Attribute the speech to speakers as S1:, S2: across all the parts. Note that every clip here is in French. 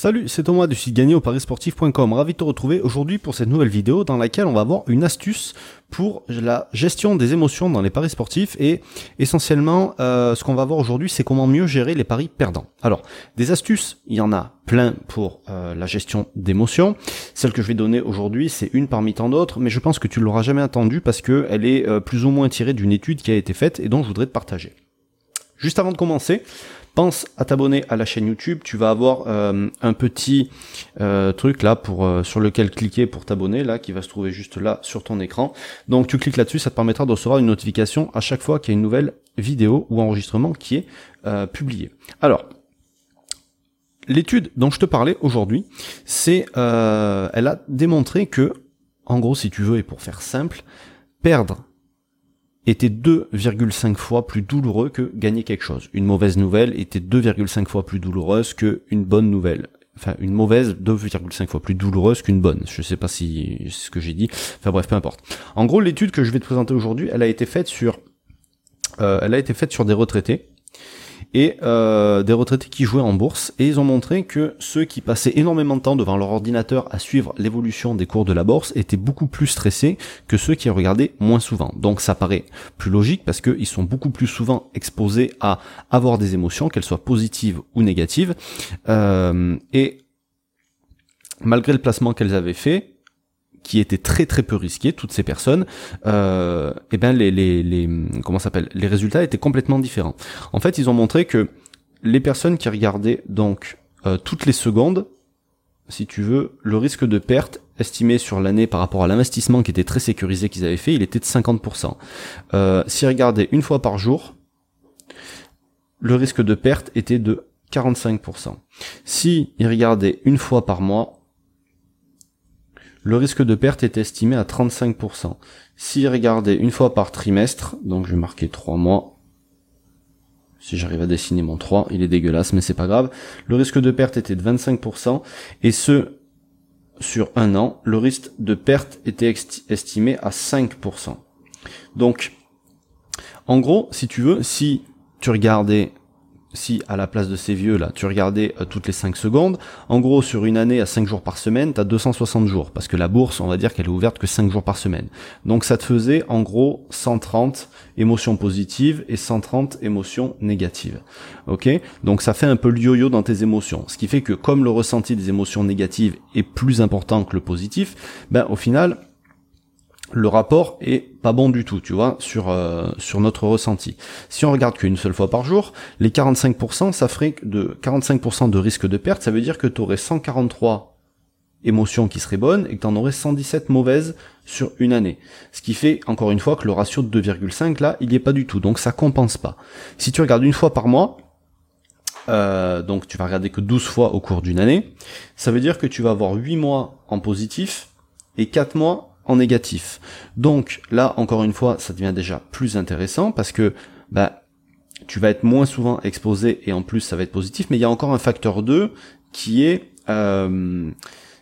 S1: Salut, c'est Thomas du site gagné au parisportif.com. Ravi de te retrouver aujourd'hui pour cette nouvelle vidéo dans laquelle on va voir une astuce pour la gestion des émotions dans les paris sportifs et essentiellement euh, ce qu'on va voir aujourd'hui c'est comment mieux gérer les paris perdants. Alors des astuces, il y en a plein pour euh, la gestion d'émotions. Celle que je vais donner aujourd'hui c'est une parmi tant d'autres mais je pense que tu l'auras jamais entendue parce qu'elle est euh, plus ou moins tirée d'une étude qui a été faite et dont je voudrais te partager. Juste avant de commencer, pense à t'abonner à la chaîne YouTube. Tu vas avoir euh, un petit euh, truc là pour euh, sur lequel cliquer pour t'abonner là, qui va se trouver juste là sur ton écran. Donc tu cliques là-dessus, ça te permettra de recevoir une notification à chaque fois qu'il y a une nouvelle vidéo ou enregistrement qui est publié. Alors. L'étude dont je te parlais aujourd'hui, c'est, elle a démontré que, en gros, si tu veux, et pour faire simple, perdre était 2,5 fois plus douloureux que gagner quelque chose. Une mauvaise nouvelle était 2,5 fois plus douloureuse qu'une bonne nouvelle. Enfin, une mauvaise 2,5 fois plus douloureuse qu'une bonne. Je sais pas si c'est ce que j'ai dit. Enfin bref, peu importe. En gros, l'étude que je vais te présenter aujourd'hui, elle a été faite sur, euh, elle a été faite sur des retraités et euh, des retraités qui jouaient en bourse et ils ont montré que ceux qui passaient énormément de temps devant leur ordinateur à suivre l'évolution des cours de la bourse étaient beaucoup plus stressés que ceux qui regardaient moins souvent. Donc ça paraît plus logique parce qu'ils sont beaucoup plus souvent exposés à avoir des émotions, qu'elles soient positives ou négatives. Euh, et malgré le placement qu'elles avaient fait, qui était très très peu risqué, toutes ces personnes, euh, et eh ben les, les, les comment s'appelle, les résultats étaient complètement différents. En fait, ils ont montré que les personnes qui regardaient donc euh, toutes les secondes, si tu veux, le risque de perte estimé sur l'année par rapport à l'investissement qui était très sécurisé qu'ils avaient fait, il était de 50%. Euh, S'ils regardaient une fois par jour, le risque de perte était de 45%. Si ils regardaient une fois par mois, le risque de perte est estimé à 35%. Si regardez une fois par trimestre, donc je vais marquer 3 mois, si j'arrive à dessiner mon 3, il est dégueulasse, mais c'est pas grave. Le risque de perte était de 25%, et ce, sur un an, le risque de perte était estimé à 5%. Donc, en gros, si tu veux, si tu regardais si à la place de ces vieux là, tu regardais euh, toutes les 5 secondes, en gros sur une année à 5 jours par semaine, tu as 260 jours parce que la bourse, on va dire qu'elle est ouverte que 5 jours par semaine. Donc ça te faisait en gros 130 émotions positives et 130 émotions négatives. OK? Donc ça fait un peu le yo-yo dans tes émotions, ce qui fait que comme le ressenti des émotions négatives est plus important que le positif, ben au final le rapport est pas bon du tout, tu vois, sur euh, sur notre ressenti. Si on regarde qu'une seule fois par jour, les 45%, ça ferait de 45% de risque de perte, ça veut dire que tu aurais 143 émotions qui seraient bonnes et que tu en aurais 117 mauvaises sur une année. Ce qui fait, encore une fois, que le ratio de 2,5, là, il n'y est pas du tout, donc ça compense pas. Si tu regardes une fois par mois, euh, donc tu vas regarder que 12 fois au cours d'une année, ça veut dire que tu vas avoir 8 mois en positif et 4 mois en négatif. Donc là, encore une fois, ça devient déjà plus intéressant parce que bah, tu vas être moins souvent exposé et en plus ça va être positif, mais il y a encore un facteur 2 qui est euh,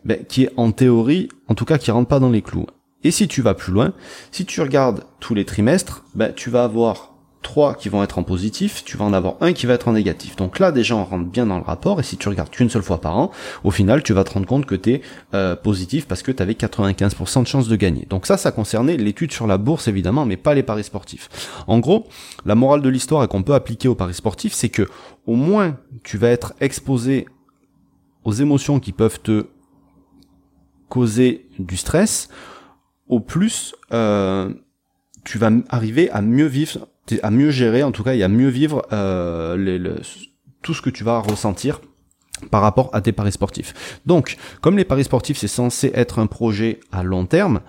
S1: bah, qui est en théorie, en tout cas qui rentre pas dans les clous. Et si tu vas plus loin, si tu regardes tous les trimestres, bah, tu vas avoir trois qui vont être en positif, tu vas en avoir un qui va être en négatif. Donc là, déjà, on rentre bien dans le rapport, et si tu regardes qu'une seule fois par an, au final, tu vas te rendre compte que tu es euh, positif parce que tu avais 95% de chances de gagner. Donc ça, ça concernait l'étude sur la bourse, évidemment, mais pas les paris sportifs. En gros, la morale de l'histoire et qu'on peut appliquer aux paris sportifs, c'est que au moins, tu vas être exposé aux émotions qui peuvent te causer du stress, au plus, euh, tu vas arriver à mieux vivre à mieux gérer, en tout cas, et à mieux vivre euh, tout ce que tu vas ressentir par rapport à tes paris sportifs. Donc, comme les paris sportifs, c'est censé être un projet à long terme,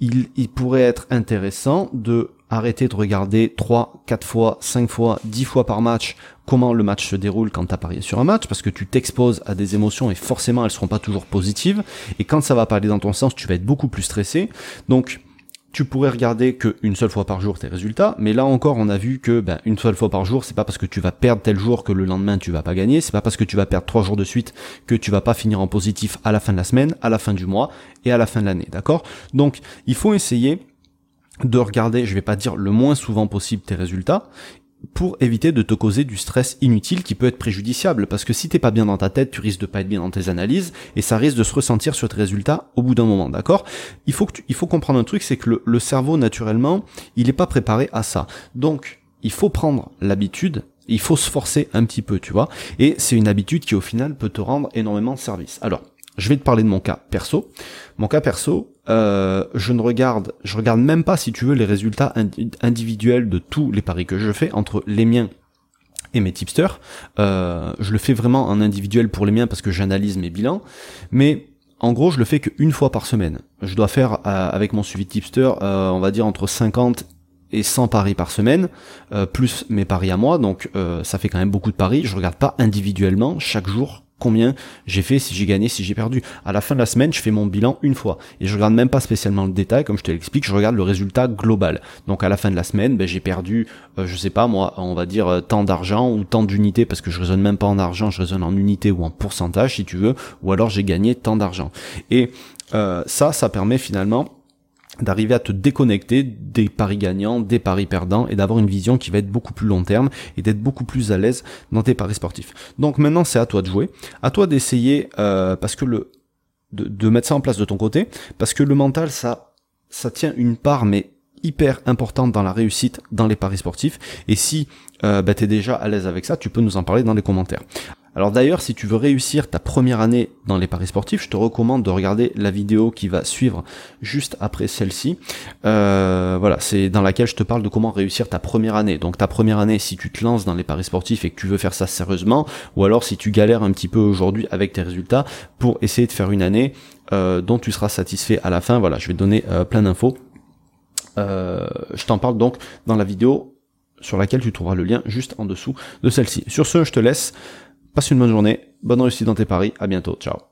S1: il, il pourrait être intéressant de arrêter de regarder 3, 4 fois, 5 fois, 10 fois par match comment le match se déroule quand tu as parié sur un match, parce que tu t'exposes à des émotions et forcément elles seront pas toujours positives, et quand ça va pas aller dans ton sens, tu vas être beaucoup plus stressé. Donc, tu pourrais regarder qu'une seule fois par jour tes résultats, mais là encore on a vu que ben, une seule fois par jour, c'est pas parce que tu vas perdre tel jour que le lendemain tu vas pas gagner, c'est pas parce que tu vas perdre trois jours de suite que tu vas pas finir en positif à la fin de la semaine, à la fin du mois et à la fin de l'année, d'accord? Donc il faut essayer de regarder, je vais pas dire le moins souvent possible tes résultats, pour éviter de te causer du stress inutile qui peut être préjudiciable parce que si t'es pas bien dans ta tête, tu risques de pas être bien dans tes analyses et ça risque de se ressentir sur tes résultats au bout d'un moment, d'accord? Il faut que il faut comprendre un truc, c'est que le, cerveau naturellement, il est pas préparé à ça. Donc, il faut prendre l'habitude il faut se forcer un petit peu, tu vois? Et c'est une habitude qui au final peut te rendre énormément de service. Alors, je vais te parler de mon cas perso. Mon cas perso, euh, je ne regarde, je regarde même pas si tu veux les résultats individuels de tous les paris que je fais entre les miens et mes tipsters. Euh, je le fais vraiment en individuel pour les miens parce que j'analyse mes bilans, mais en gros, je le fais qu'une fois par semaine. Je dois faire euh, avec mon suivi tipster, on va dire entre 50 et 100 paris par semaine, plus mes paris à moi, donc ça fait quand même beaucoup de paris. Je regarde pas individuellement chaque jour combien j'ai fait, si j'ai gagné, si j'ai perdu. À la fin de la semaine, je fais mon bilan une fois. Et je regarde même pas spécialement le détail, comme je te l'explique, je regarde le résultat global. Donc à la fin de la semaine, ben, j'ai perdu, euh, je sais pas moi, on va dire euh, tant d'argent ou tant d'unités, parce que je raisonne même pas en argent, je raisonne en unités ou en pourcentage si tu veux, ou alors j'ai gagné tant d'argent. Et euh, ça, ça permet finalement d'arriver à te déconnecter des paris gagnants, des paris perdants et d'avoir une vision qui va être beaucoup plus long terme et d'être beaucoup plus à l'aise dans tes paris sportifs. Donc maintenant c'est à toi de jouer, à toi d'essayer euh, parce que le de, de, mettre ça en place de ton côté parce que le mental ça ça tient une part mais hyper importante dans la réussite dans les paris sportifs et si euh, bah, tu es déjà à l'aise avec ça tu peux nous en parler dans les commentaires. Alors d'ailleurs, si tu veux réussir ta première année dans les paris sportifs, je te recommande de regarder la vidéo qui va suivre juste après celle-ci. Euh, voilà, c'est dans laquelle je te parle de comment réussir ta première année. Donc ta première année, si tu te lances dans les paris sportifs et que tu veux faire ça sérieusement, ou alors si tu galères un petit peu aujourd'hui avec tes résultats pour essayer de faire une année euh, dont tu seras satisfait à la fin. Voilà, je vais donner euh, plein d'infos. je t'en parle donc dans la vidéo sur laquelle tu trouveras le lien juste en dessous de celle-ci. Sur ce, je te laisse. Passe une bonne journée, bonne réussite dans tes paris, à bientôt, ciao.